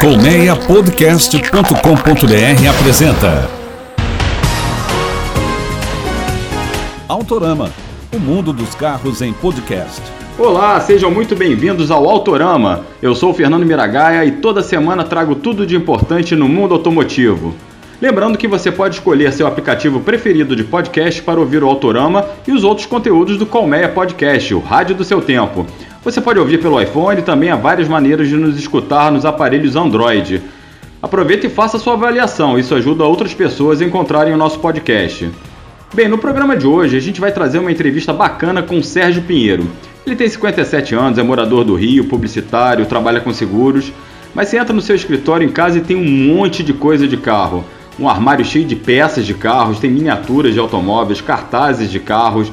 Colmeiapodcast.com.br apresenta Autorama, o mundo dos carros em podcast. Olá, sejam muito bem-vindos ao Autorama. Eu sou o Fernando Miragaia e toda semana trago tudo de importante no mundo automotivo. Lembrando que você pode escolher seu aplicativo preferido de podcast para ouvir o Autorama e os outros conteúdos do Colmeia Podcast, o rádio do seu tempo. Você pode ouvir pelo iPhone e também há várias maneiras de nos escutar nos aparelhos Android. Aproveite e faça sua avaliação, isso ajuda outras pessoas a encontrarem o nosso podcast. Bem, no programa de hoje a gente vai trazer uma entrevista bacana com Sérgio Pinheiro. Ele tem 57 anos, é morador do Rio, publicitário, trabalha com seguros, mas você entra no seu escritório em casa e tem um monte de coisa de carro um armário cheio de peças de carros, tem miniaturas de automóveis, cartazes de carros.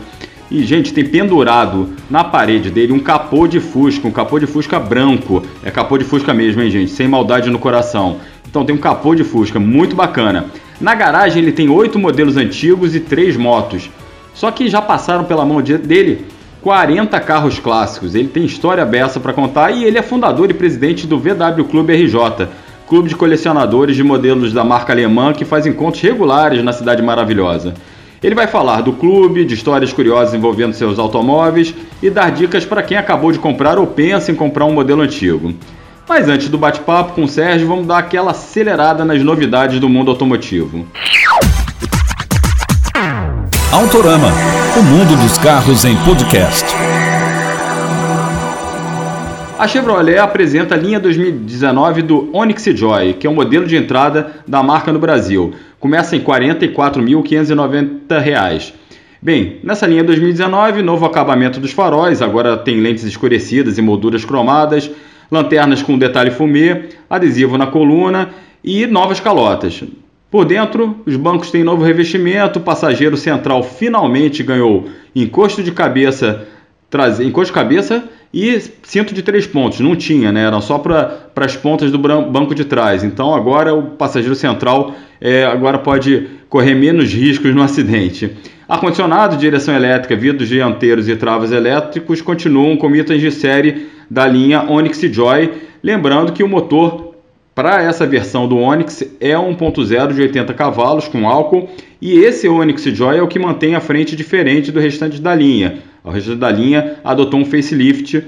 E, gente, tem pendurado na parede dele um capô de Fusca, um capô de Fusca branco. É capô de Fusca mesmo, hein, gente? Sem maldade no coração. Então tem um capô de Fusca, muito bacana. Na garagem ele tem oito modelos antigos e três motos. Só que já passaram pela mão dele 40 carros clássicos. Ele tem história beça para contar e ele é fundador e presidente do VW Clube RJ, clube de colecionadores de modelos da marca alemã que faz encontros regulares na cidade maravilhosa. Ele vai falar do clube, de histórias curiosas envolvendo seus automóveis e dar dicas para quem acabou de comprar ou pensa em comprar um modelo antigo. Mas antes do bate-papo com o Sérgio, vamos dar aquela acelerada nas novidades do mundo automotivo. Autorama, o mundo dos carros em podcast. A Chevrolet apresenta a linha 2019 do Onix Joy, que é o modelo de entrada da marca no Brasil. Começa em R$ 44.590. Bem, nessa linha 2019, novo acabamento dos faróis, agora tem lentes escurecidas e molduras cromadas, lanternas com detalhe fumê, adesivo na coluna e novas calotas. Por dentro, os bancos têm novo revestimento, o passageiro central finalmente ganhou encosto de cabeça, encosto de cabeça e cinto de três pontos, não tinha, né? Era só para as pontas do banco de trás. Então agora o passageiro central é, agora pode correr menos riscos no acidente. Ar-condicionado, direção elétrica, vidros dianteiros e travas elétricos continuam com itens de série da linha Onix Joy. Lembrando que o motor para essa versão do Onix é 1.0 de 80 cavalos com álcool e esse Onix Joy é o que mantém a frente diferente do restante da linha. O restante da linha adotou um facelift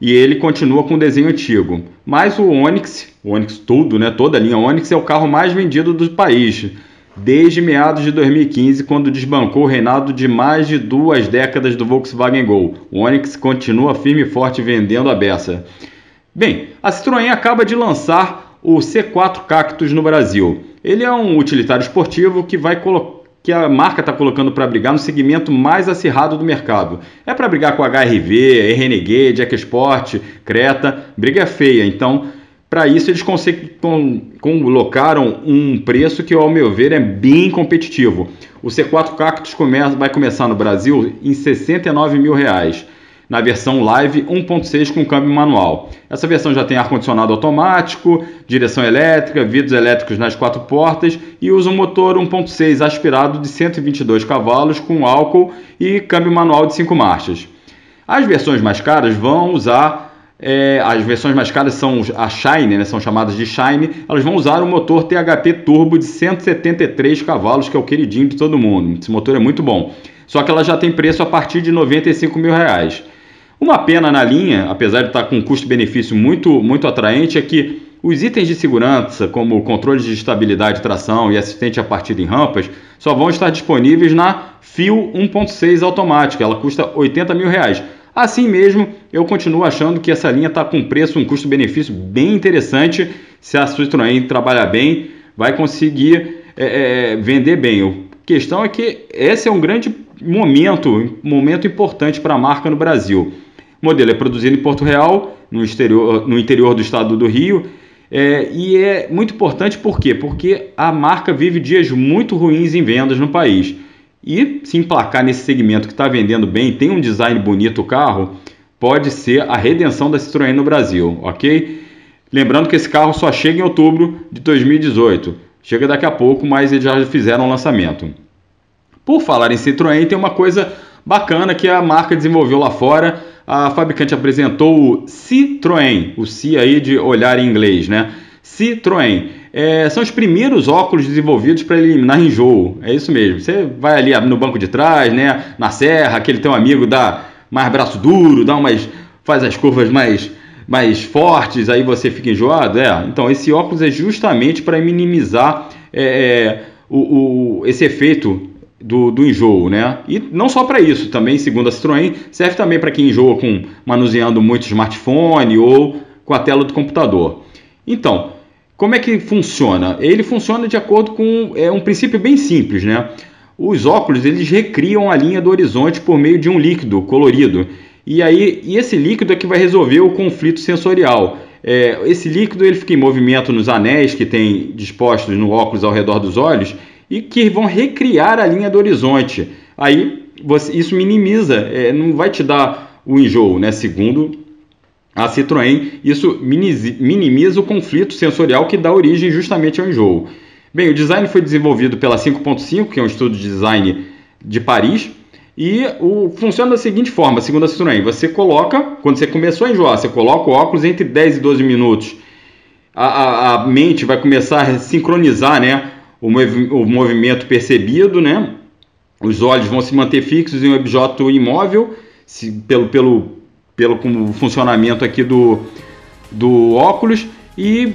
e ele continua com o desenho antigo. Mas o Onix, o Onix tudo, né, toda a linha Onix é o carro mais vendido do país desde meados de 2015, quando desbancou o reinado de mais de duas décadas do Volkswagen Gol. O Onix continua firme e forte vendendo a beça. Bem, a Citroën acaba de lançar o C4 Cactus no Brasil. Ele é um utilitário esportivo que vai colocar que a marca está colocando para brigar no segmento mais acirrado do mercado. É para brigar com a HRV, Renegade, EcoSport, Creta, briga feia. Então, para isso eles colocaram um preço que, ao meu ver, é bem competitivo. O C4 Cactus começa, vai começar no Brasil em 69 mil reais na versão Live 1.6 com câmbio manual. Essa versão já tem ar-condicionado automático, direção elétrica, vidros elétricos nas quatro portas e usa um motor 1.6 aspirado de 122 cavalos com álcool e câmbio manual de 5 marchas. As versões mais caras vão usar é, as versões mais caras são a Shine, né, são chamadas de Shine, elas vão usar o motor THP Turbo de 173 cavalos, que é o queridinho de todo mundo. Esse motor é muito bom. Só que ela já tem preço a partir de 95 mil reais. Uma pena na linha, apesar de estar com um custo-benefício muito, muito atraente, é que os itens de segurança, como controle de estabilidade, tração e assistente a partida em rampas, só vão estar disponíveis na Fio 1.6 automática. Ela custa 80 mil reais. Assim mesmo, eu continuo achando que essa linha está com preço, um custo-benefício bem interessante. Se a Citroën trabalhar bem, vai conseguir é, é, vender bem. A questão é que esse é um grande momento, momento importante para a marca no Brasil. O modelo é produzido em Porto Real, no, exterior, no interior do estado do Rio, é, e é muito importante por quê? Porque a marca vive dias muito ruins em vendas no país. E se emplacar nesse segmento que está vendendo bem, tem um design bonito o carro, pode ser a redenção da Citroën no Brasil, ok? Lembrando que esse carro só chega em outubro de 2018. Chega daqui a pouco, mas eles já fizeram o lançamento. Por falar em Citroën, tem uma coisa bacana que a marca desenvolveu lá fora. A fabricante apresentou o Citroën, o C aí de olhar em inglês, né? Citroën. É, são os primeiros óculos desenvolvidos para eliminar enjoo. É isso mesmo. Você vai ali no banco de trás, né, na serra, aquele teu amigo dá mais braço duro, dá umas faz as curvas mais mais fortes, aí você fica enjoado. É, então esse óculos é justamente para minimizar é, é, o, o, esse efeito do, do enjoo, né? E não só para isso, também, segundo a Citroën, serve também para quem enjoa com manuseando muito smartphone ou com a tela do computador. Então, como é que funciona? Ele funciona de acordo com é, um princípio bem simples, né? Os óculos eles recriam a linha do horizonte por meio de um líquido colorido. E aí, e esse líquido é que vai resolver o conflito sensorial. É, esse líquido ele fica em movimento nos anéis que tem dispostos no óculos ao redor dos olhos e que vão recriar a linha do horizonte. Aí você, isso minimiza, é, não vai te dar o enjoo, né? Segundo a Citroën, isso minimiza o conflito sensorial que dá origem justamente ao enjoo. Bem, o design foi desenvolvido pela 5.5, que é um estudo de design de Paris, e o, funciona da seguinte forma, segundo a Citroën, você coloca, quando você começou a enjoar, você coloca o óculos entre 10 e 12 minutos, a, a, a mente vai começar a sincronizar né, o, o movimento percebido, né? Os olhos vão se manter fixos em um objeto imóvel, se, pelo, pelo, pelo como funcionamento aqui do, do óculos, e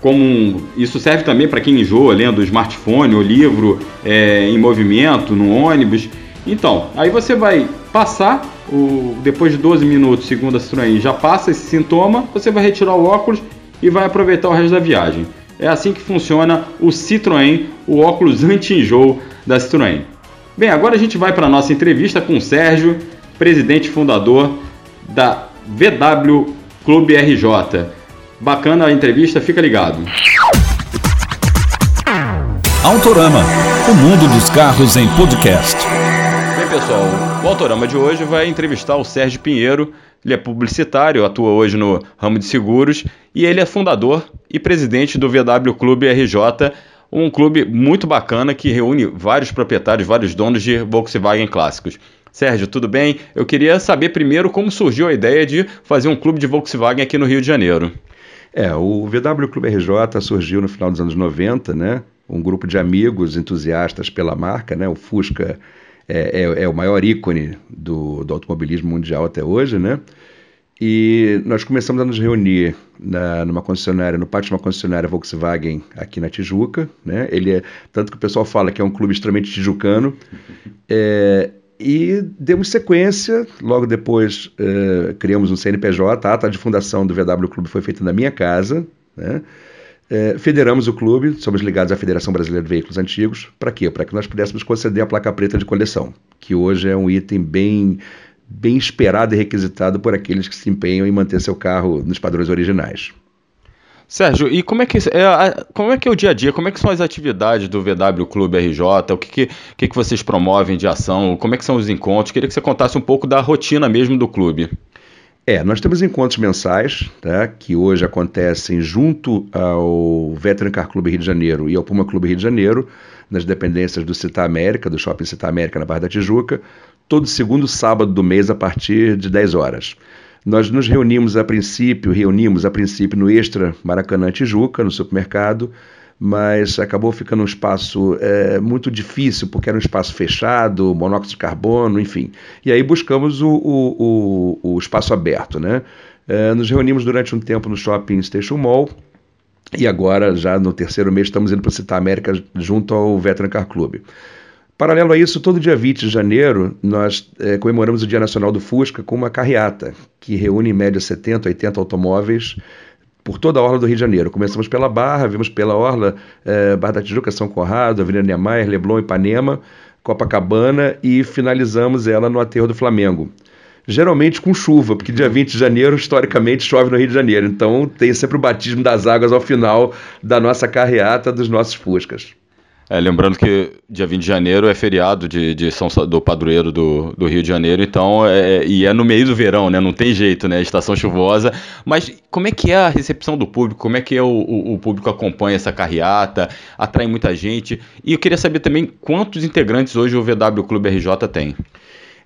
como isso serve também para quem enjoa lendo o smartphone ou livro é, em movimento, no ônibus. Então, aí você vai passar, o, depois de 12 minutos, segundo a Citroën, já passa esse sintoma, você vai retirar o óculos e vai aproveitar o resto da viagem. É assim que funciona o Citroën, o óculos anti-enjoo da Citroën. Bem, agora a gente vai para a nossa entrevista com o Sérgio, presidente fundador da VW Clube RJ. Bacana a entrevista, fica ligado. Autorama, o mundo dos carros em podcast. Bem, pessoal, o Autorama de hoje vai entrevistar o Sérgio Pinheiro, ele é publicitário, atua hoje no ramo de seguros e ele é fundador e presidente do VW Clube RJ, um clube muito bacana que reúne vários proprietários, vários donos de Volkswagen clássicos. Sérgio, tudo bem? Eu queria saber primeiro como surgiu a ideia de fazer um clube de Volkswagen aqui no Rio de Janeiro. É, o VW Clube RJ surgiu no final dos anos 90, né? Um grupo de amigos entusiastas pela marca, né? O Fusca é, é, é o maior ícone do, do, automobilismo mundial até hoje, né? E nós começamos a nos reunir na, numa concessionária, no pátio de uma concessionária Volkswagen aqui na Tijuca, né? Ele é tanto que o pessoal fala que é um clube extremamente tijucano. É, e demos sequência, logo depois é, criamos um CNPJ, a ata de fundação do VW Clube foi feita na minha casa, né? É, federamos o clube, somos ligados à Federação Brasileira de Veículos Antigos. Para quê? Para que nós pudéssemos conceder a placa preta de coleção, que hoje é um item bem, bem esperado e requisitado por aqueles que se empenham em manter seu carro nos padrões originais. Sérgio, e como é que é, como é que é o dia a dia? Como é que são as atividades do VW Clube RJ? O que, que, que vocês promovem de ação? Como é que são os encontros? Queria que você contasse um pouco da rotina mesmo do clube. É, nós temos encontros mensais, tá, que hoje acontecem junto ao Veteran Car Clube Rio de Janeiro e ao Puma Clube Rio de Janeiro, nas dependências do Cita América, do Shopping Cita América na Barra da Tijuca, todo segundo sábado do mês a partir de 10 horas. Nós nos reunimos a princípio, reunimos a princípio no Extra Maracanã Tijuca, no supermercado, mas acabou ficando um espaço é, muito difícil, porque era um espaço fechado, monóxido de carbono, enfim. E aí buscamos o, o, o, o espaço aberto, né? É, nos reunimos durante um tempo no Shopping Station Mall, e agora, já no terceiro mês, estamos indo para o Citar América junto ao Veteran Car Club. Paralelo a isso, todo dia 20 de janeiro, nós é, comemoramos o Dia Nacional do Fusca com uma carreata, que reúne em média 70, 80 automóveis por toda a orla do Rio de Janeiro. Começamos pela Barra, vimos pela orla eh, Barra da Tijuca, São Conrado, Avenida Niemeyer, Leblon, Ipanema, Copacabana e finalizamos ela no aterro do Flamengo. Geralmente com chuva, porque dia 20 de janeiro, historicamente, chove no Rio de Janeiro. Então tem sempre o batismo das águas ao final da nossa carreata dos nossos Fuscas. É, lembrando que dia 20 de janeiro é feriado de, de São, do padroeiro do, do Rio de Janeiro, então, é, é, e é no meio do verão, né? Não tem jeito, né? Estação chuvosa. Mas como é que é a recepção do público? Como é que é o, o, o público acompanha essa carreata? Atrai muita gente? E eu queria saber também quantos integrantes hoje o VW Clube RJ tem.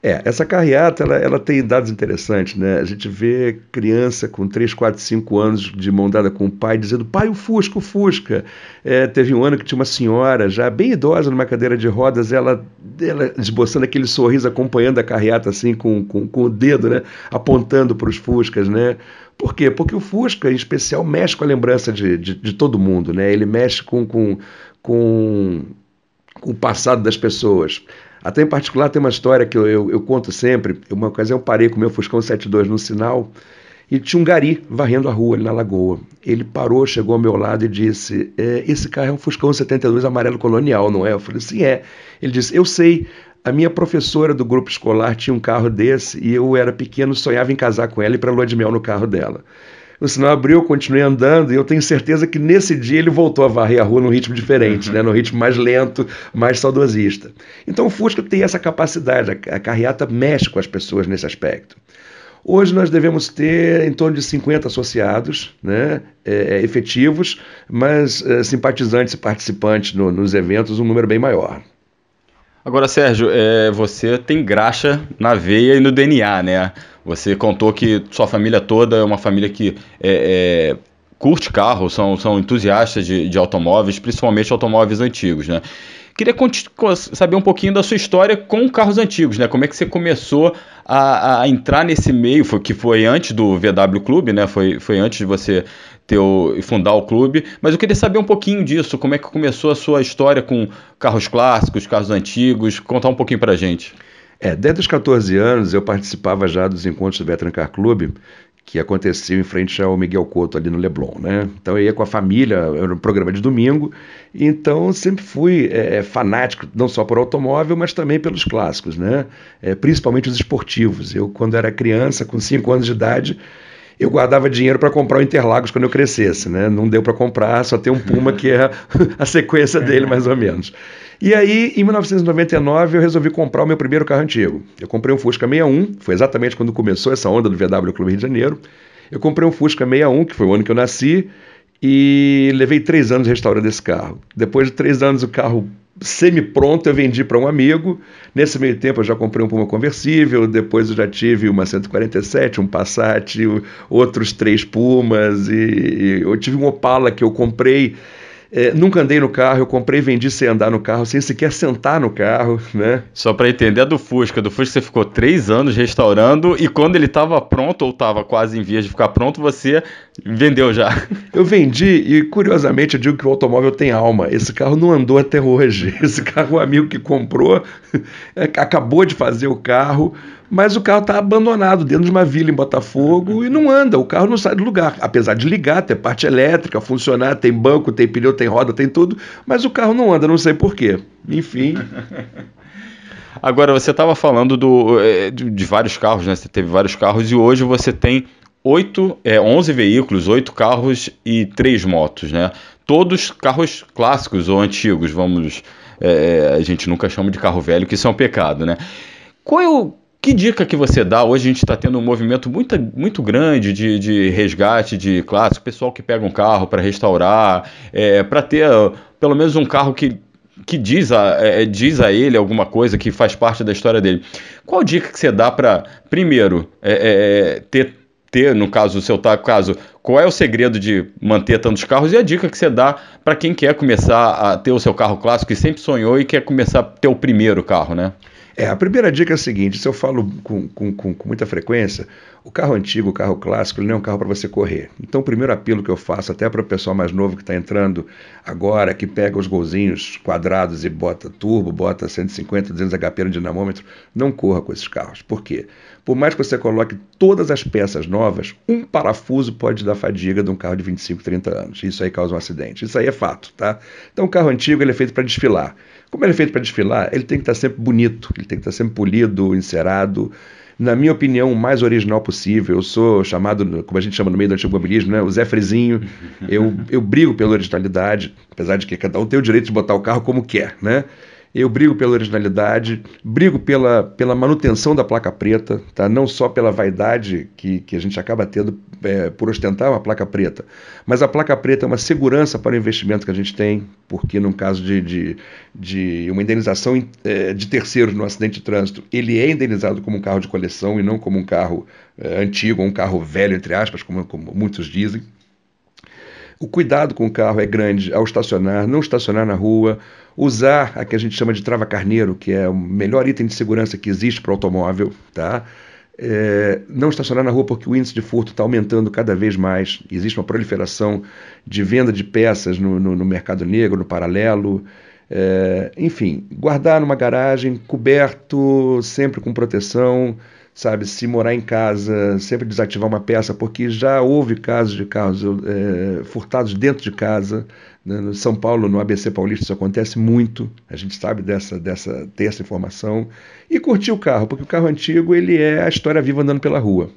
É, essa carreata ela, ela, tem dados interessantes, né? A gente vê criança com 3, 4, 5 anos de mão dada com o pai dizendo: pai, o Fusca, o Fusca. É, teve um ano que tinha uma senhora já bem idosa numa cadeira de rodas, ela, ela esboçando aquele sorriso, acompanhando a carreata assim com, com, com o dedo, né? Apontando para os Fuscas, né? Por quê? Porque o Fusca, em especial, mexe com a lembrança de, de, de todo mundo, né? Ele mexe com, com, com, com o passado das pessoas. Até em particular tem uma história que eu, eu, eu conto sempre. Uma ocasião eu parei com o meu Fuscão 72 no sinal e tinha um gari varrendo a rua ali na lagoa. Ele parou, chegou ao meu lado e disse: é, Esse carro é um Fuscão 72 amarelo colonial, não é? Eu falei: Sim, é. Ele disse: Eu sei. A minha professora do grupo escolar tinha um carro desse e eu era pequeno, sonhava em casar com ela e para lua de mel no carro dela. O sinal abriu, eu continuei andando e eu tenho certeza que nesse dia ele voltou a varrer a rua num ritmo diferente, uhum. né? num ritmo mais lento, mais saudosista. Então o Fusca tem essa capacidade, a carreata mexe com as pessoas nesse aspecto. Hoje nós devemos ter em torno de 50 associados né, é, é, efetivos, mas é, simpatizantes e participantes no, nos eventos, um número bem maior. Agora, Sérgio, é, você tem graxa na veia e no DNA, né? Você contou que sua família toda é uma família que é, é, curte carro, são, são entusiastas de, de automóveis, principalmente automóveis antigos, né? Queria saber um pouquinho da sua história com carros antigos, né? Como é que você começou a, a entrar nesse meio, foi, que foi antes do VW Clube, né? Foi, foi antes de você ter o, fundar o clube. Mas eu queria saber um pouquinho disso, como é que começou a sua história com carros clássicos, carros antigos, contar um pouquinho pra gente. É, desde os 14 anos eu participava já dos encontros do Veteran Car Club, que aconteciam em frente ao Miguel Couto ali no Leblon, né? Então eu ia com a família, era um programa de domingo, então sempre fui é, é, fanático não só por automóvel, mas também pelos clássicos, né? É, principalmente os esportivos. Eu quando era criança, com 5 anos de idade, eu guardava dinheiro para comprar o Interlagos quando eu crescesse, né? Não deu para comprar, só tem um Puma que é a sequência dele mais ou menos. E aí, em 1999, eu resolvi comprar o meu primeiro carro antigo. Eu comprei um Fusca 61, foi exatamente quando começou essa onda do VW Clube Rio de Janeiro. Eu comprei um Fusca 61, que foi o ano que eu nasci, e levei três anos restaurando esse carro. Depois de três anos, o carro semi-pronto eu vendi para um amigo. Nesse meio tempo eu já comprei um Puma conversível, depois eu já tive uma 147, um Passat, outros três Pumas, e, eu tive um Opala que eu comprei é, nunca andei no carro, eu comprei e vendi sem andar no carro, sem sequer sentar no carro, né? Só para entender, a do Fusca. Do Fusca você ficou três anos restaurando e quando ele estava pronto, ou estava quase em vias de ficar pronto, você vendeu já. Eu vendi e, curiosamente, eu digo que o automóvel tem alma. Esse carro não andou até hoje. Esse carro, o amigo que comprou, acabou de fazer o carro, mas o carro está abandonado dentro de uma vila em Botafogo e não anda, o carro não sai do lugar. Apesar de ligar, ter parte elétrica, funcionar, tem banco, tem pneu, tem roda, tem tudo, mas o carro não anda, não sei porquê. Enfim. Agora, você estava falando do, eh, de, vários carros, né? Você teve vários carros e hoje você tem oito, é, 11 veículos, oito carros e três motos, né? Todos carros clássicos ou antigos, vamos. É, a gente nunca chama de carro velho, que isso é um pecado, né? Qual é o, que dica que você dá? Hoje a gente está tendo um movimento muito, muito grande de, de resgate de clássico, pessoal que pega um carro para restaurar, é, para ter pelo menos um carro que, que diz, a, é, diz a ele alguma coisa que faz parte da história dele. Qual dica que você dá para, primeiro, é, é, é, ter, ter, no caso, o seu caso, qual é o segredo de manter tantos carros e a dica que você dá para quem quer começar a ter o seu carro clássico, que sempre sonhou e quer começar a ter o primeiro carro, né? É, a primeira dica é a seguinte: se eu falo com, com, com, com muita frequência, o carro antigo, o carro clássico, ele não é um carro para você correr. Então, o primeiro apelo que eu faço, até para o pessoal mais novo que está entrando agora, que pega os golzinhos quadrados e bota turbo, bota 150, 200 HP no dinamômetro, não corra com esses carros. Por quê? Por mais que você coloque todas as peças novas, um parafuso pode dar fadiga de um carro de 25, 30 anos. Isso aí causa um acidente. Isso aí é fato, tá? Então, o carro antigo ele é feito para desfilar. Como ele é feito para desfilar, ele tem que estar tá sempre bonito, ele tem que estar tá sempre polido, encerado. Na minha opinião, o mais original possível. Eu sou chamado, como a gente chama no meio do automobilismo, né? o Zé Frizinho. Eu, eu brigo pela originalidade, apesar de que cada um tem o direito de botar o carro como quer, né? Eu brigo pela originalidade, brigo pela, pela manutenção da placa preta, tá? não só pela vaidade que, que a gente acaba tendo é, por ostentar uma placa preta, mas a placa preta é uma segurança para o investimento que a gente tem, porque no caso de, de, de uma indenização é, de terceiros no acidente de trânsito, ele é indenizado como um carro de coleção e não como um carro é, antigo, um carro velho, entre aspas, como, como muitos dizem. O cuidado com o carro é grande ao estacionar, não estacionar na rua, usar a que a gente chama de trava carneiro, que é o melhor item de segurança que existe para o automóvel, tá? É, não estacionar na rua porque o índice de furto está aumentando cada vez mais. Existe uma proliferação de venda de peças no, no, no mercado negro, no paralelo. É, enfim, guardar numa garagem, coberto, sempre com proteção sabe, se morar em casa, sempre desativar uma peça, porque já houve casos de carros é, furtados dentro de casa. Né? No São Paulo, no ABC Paulista, isso acontece muito. A gente sabe dessa, dessa, ter essa informação. E curtir o carro, porque o carro antigo ele é a história viva andando pela rua.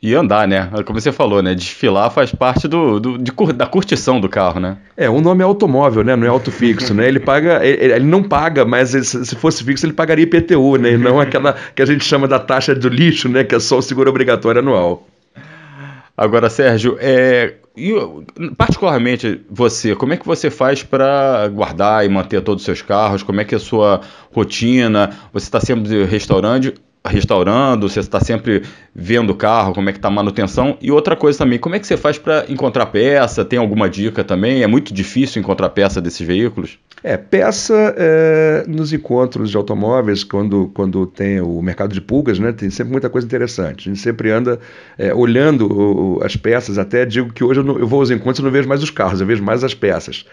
E andar, né? Como você falou, né? Desfilar faz parte do, do de, da curtição do carro, né? É, o nome é automóvel, né? Não é auto fixo, né? Ele paga, ele, ele não paga, mas se fosse fixo ele pagaria IPTU, né? E não aquela que a gente chama da taxa do lixo, né? Que é só o seguro obrigatório anual. Agora, Sérgio, é, e, particularmente você, como é que você faz para guardar e manter todos os seus carros? Como é que é a sua rotina? Você está sempre restaurando, restaurando, você está sempre vendo o carro, como é que está a manutenção. E outra coisa também, como é que você faz para encontrar peça? Tem alguma dica também? É muito difícil encontrar peça desses veículos? É, peça é, nos encontros de automóveis, quando, quando tem o mercado de pulgas, né, tem sempre muita coisa interessante. A gente sempre anda é, olhando o, as peças, até digo que hoje eu, não, eu vou aos encontros e não vejo mais os carros, eu vejo mais as peças.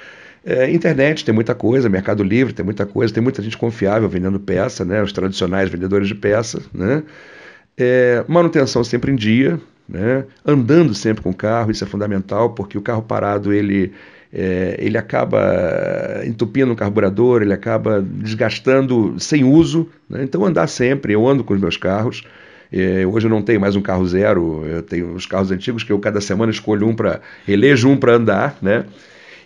É, internet tem muita coisa, Mercado Livre tem muita coisa, tem muita gente confiável vendendo peça, né? Os tradicionais vendedores de peça, né? É, manutenção sempre em dia, né? Andando sempre com o carro, isso é fundamental, porque o carro parado ele é, ele acaba entupindo o carburador, ele acaba desgastando sem uso. Né? Então, andar sempre, eu ando com os meus carros. É, hoje eu não tenho mais um carro zero, eu tenho os carros antigos que eu cada semana escolho um para, elejo um para andar, né?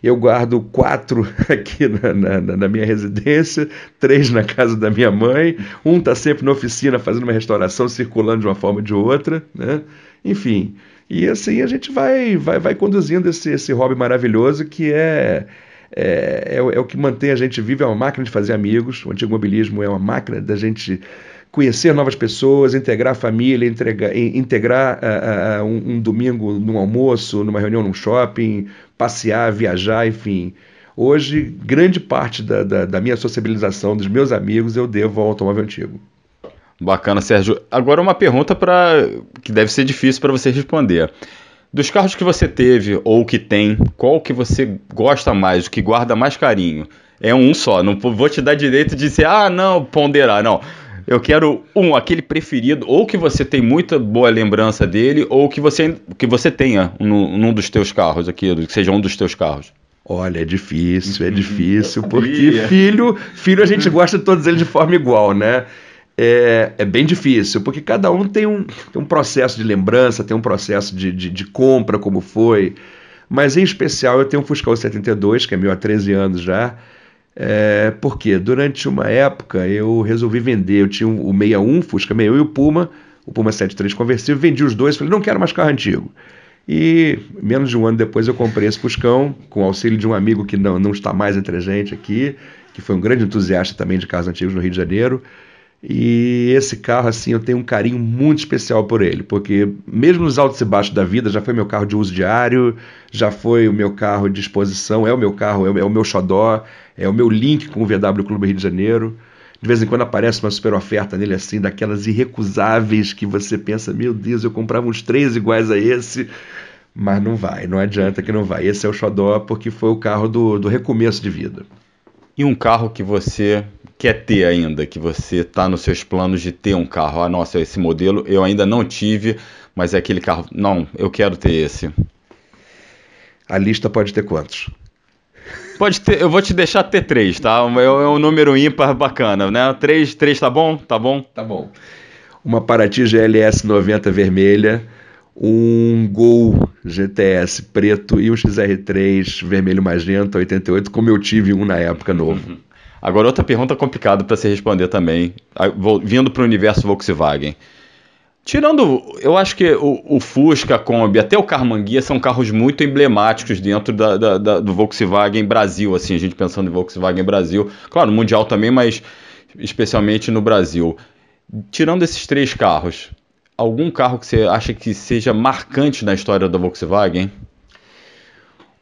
Eu guardo quatro aqui na, na, na, minha residência, três na casa da minha mãe, um está sempre na oficina fazendo uma restauração, circulando de uma forma ou de outra, né? Enfim, e assim a gente vai, vai, vai conduzindo esse, esse hobby maravilhoso que é, é, é, é o que mantém a gente vivo, é uma máquina de fazer amigos. O antigo mobilismo é uma máquina da gente conhecer novas pessoas, integrar a família, entregar, integrar uh, uh, um, um, domingo num almoço, numa reunião num shopping, passear, viajar, enfim. Hoje, grande parte da, da, da minha sociabilização, dos meus amigos, eu devo ao automóvel antigo. Bacana, Sérgio. Agora uma pergunta para que deve ser difícil para você responder. Dos carros que você teve ou que tem, qual que você gosta mais, o que guarda mais carinho? É um só, não vou te dar direito de dizer, ah, não, ponderar, não. Eu quero um, aquele preferido, ou que você tem muita boa lembrança dele, ou que você, que você tenha num, num dos teus carros aqui, que seja um dos teus carros. Olha, é difícil, é difícil, porque filho, filho a gente gosta de todos eles de forma igual, né? É, é, bem difícil, porque cada um tem um, tem um processo de lembrança, tem um processo de, de, de, compra, como foi. Mas em especial eu tenho um Fuscão 72, que é meu há 13 anos já, é, porque durante uma época eu resolvi vender, eu tinha o 61, Fusca 61 e o Puma, o Puma 73 conversível, vendi os dois, falei, não quero mais carro antigo. E menos de um ano depois eu comprei esse Fuscão, com auxílio de um amigo que não, não está mais entre a gente aqui, que foi um grande entusiasta também de carros antigos no Rio de Janeiro. E esse carro, assim, eu tenho um carinho muito especial por ele, porque mesmo nos altos e baixos da vida, já foi meu carro de uso diário, já foi o meu carro de exposição, é o meu carro, é o, é meu xodó, é o meu link com o VW Clube Rio de Janeiro. De vez em quando aparece uma super oferta nele, assim, daquelas irrecusáveis que você pensa, meu Deus, eu comprava uns três iguais a esse, mas não vai, não adianta que não vai. Esse é o xodó porque foi o carro do, do recomeço de vida. E um carro que você quer ter ainda, que você está nos seus planos de ter um carro. Ah, nossa, esse modelo eu ainda não tive, mas é aquele carro. Não, eu quero ter esse. A lista pode ter quantos? Pode ter, eu vou te deixar ter três, tá? É, é um número ímpar bacana, né? Três, três tá bom? Tá bom? Tá bom. Uma Paraty GLS 90 vermelha, um Gol GTS preto e um XR3 vermelho magenta 88, como eu tive um na época novo. Uhum. Agora, outra pergunta complicada para você responder também, vindo para o universo Volkswagen. Tirando, eu acho que o, o, Fusca, a Kombi, até o Carmanguia são carros muito emblemáticos dentro da, da, da, do Volkswagen Brasil, assim, a gente pensando em Volkswagen Brasil, claro, mundial também, mas especialmente no Brasil. Tirando esses três carros, algum carro que você acha que seja marcante na história da Volkswagen?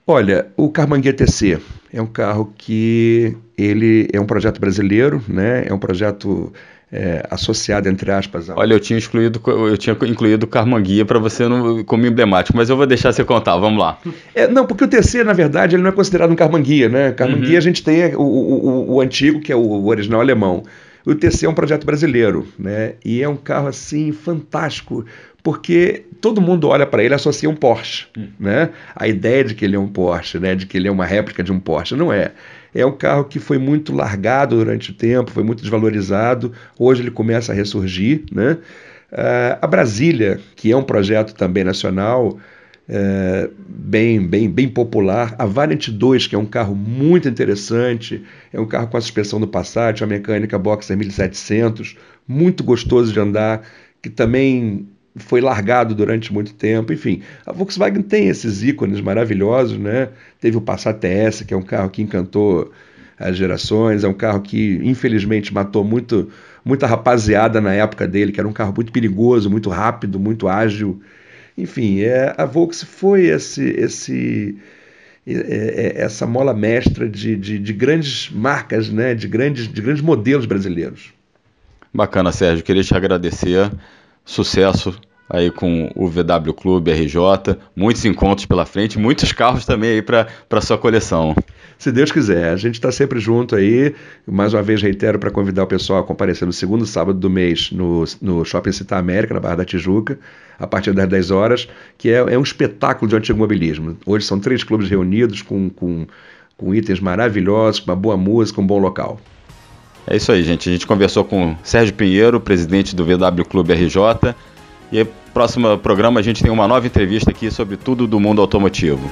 Olha, o Carmanguia TC é um carro que ele é um projeto brasileiro, né? É um projeto é, associado, entre aspas. Ao... Olha, eu tinha excluído, eu tinha incluído o Carmanguia para você não, como emblemático, mas eu vou deixar você contar, vamos lá. É, não, porque o TC, na verdade, ele não é considerado um Carmanguia, né? Carmanguia uhum. a gente tem o, o, o, antigo, que é o original alemão. O TC é um projeto brasileiro, né? E é um carro assim fantástico, porque todo mundo olha para ele e associa um Porsche, hum. né? A ideia de que ele é um Porsche, né? De que ele é uma réplica de um Porsche, não é. É um carro que foi muito largado durante o tempo, foi muito desvalorizado. Hoje ele começa a ressurgir, né? Uh, a Brasília, que é um projeto também nacional, é, bem, bem, bem popular. A Variant 2, que é um carro muito interessante, é um carro com a suspensão do Passat, a mecânica Boxer 1700, muito gostoso de andar, que também foi largado durante muito tempo. Enfim, a Volkswagen tem esses ícones maravilhosos, né? Teve o Passat TS, que é um carro que encantou as gerações, é um carro que infelizmente matou muito muita rapaziada na época dele, que era um carro muito perigoso, muito rápido, muito ágil. Enfim, é, a Volks foi esse, esse é, é, essa mola mestra de, de, de, grandes marcas, né? de, grandes, de grandes modelos brasileiros. Bacana, Sérgio. Queria te agradecer. Sucesso aí com o VW Clube RJ, muitos encontros pela frente, muitos carros também aí para sua coleção. Se Deus quiser, a gente está sempre junto aí. Mais uma vez reitero para convidar o pessoal a comparecer no segundo sábado do mês no, no Shopping Citar América, na Barra da Tijuca, a partir das 10 horas, que é, é um espetáculo de antigo mobilismo. Hoje são três clubes reunidos com, com, com itens maravilhosos, com uma boa música, um bom local. É isso aí, gente. A gente conversou com Sérgio Pinheiro, presidente do VW Clube RJ. E aí, próximo programa, a gente tem uma nova entrevista aqui sobre tudo do mundo automotivo.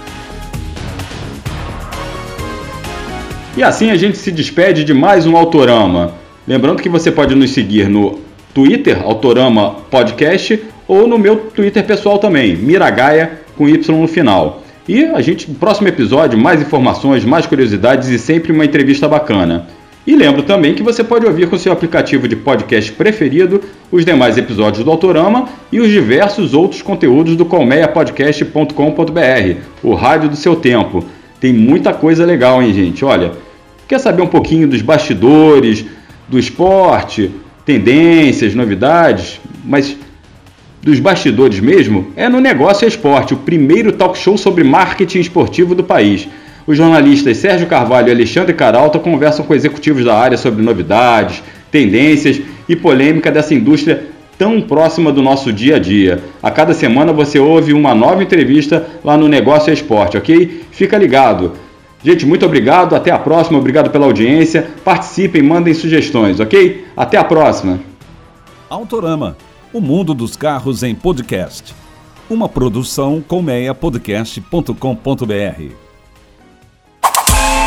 E assim a gente se despede de mais um Autorama. Lembrando que você pode nos seguir no Twitter, Autorama Podcast, ou no meu Twitter pessoal também, Miragaia com Y no final. E a gente, no próximo episódio, mais informações, mais curiosidades e sempre uma entrevista bacana. E lembro também que você pode ouvir com seu aplicativo de podcast preferido os demais episódios do Autorama e os diversos outros conteúdos do colmeiapodcast.com.br, o rádio do seu tempo. Tem muita coisa legal, hein, gente? Olha, quer saber um pouquinho dos bastidores, do esporte, tendências, novidades, mas dos bastidores mesmo? É no Negócio Esporte, o primeiro talk show sobre marketing esportivo do país. Os jornalistas Sérgio Carvalho e Alexandre Caralta conversam com executivos da área sobre novidades, tendências e polêmica dessa indústria tão próxima do nosso dia a dia. A cada semana você ouve uma nova entrevista lá no Negócio Esporte, ok? Fica ligado. Gente, muito obrigado, até a próxima, obrigado pela audiência. Participem, mandem sugestões, ok? Até a próxima. Autorama, o mundo dos carros em podcast. Uma produção colmeiapodcast.com.br.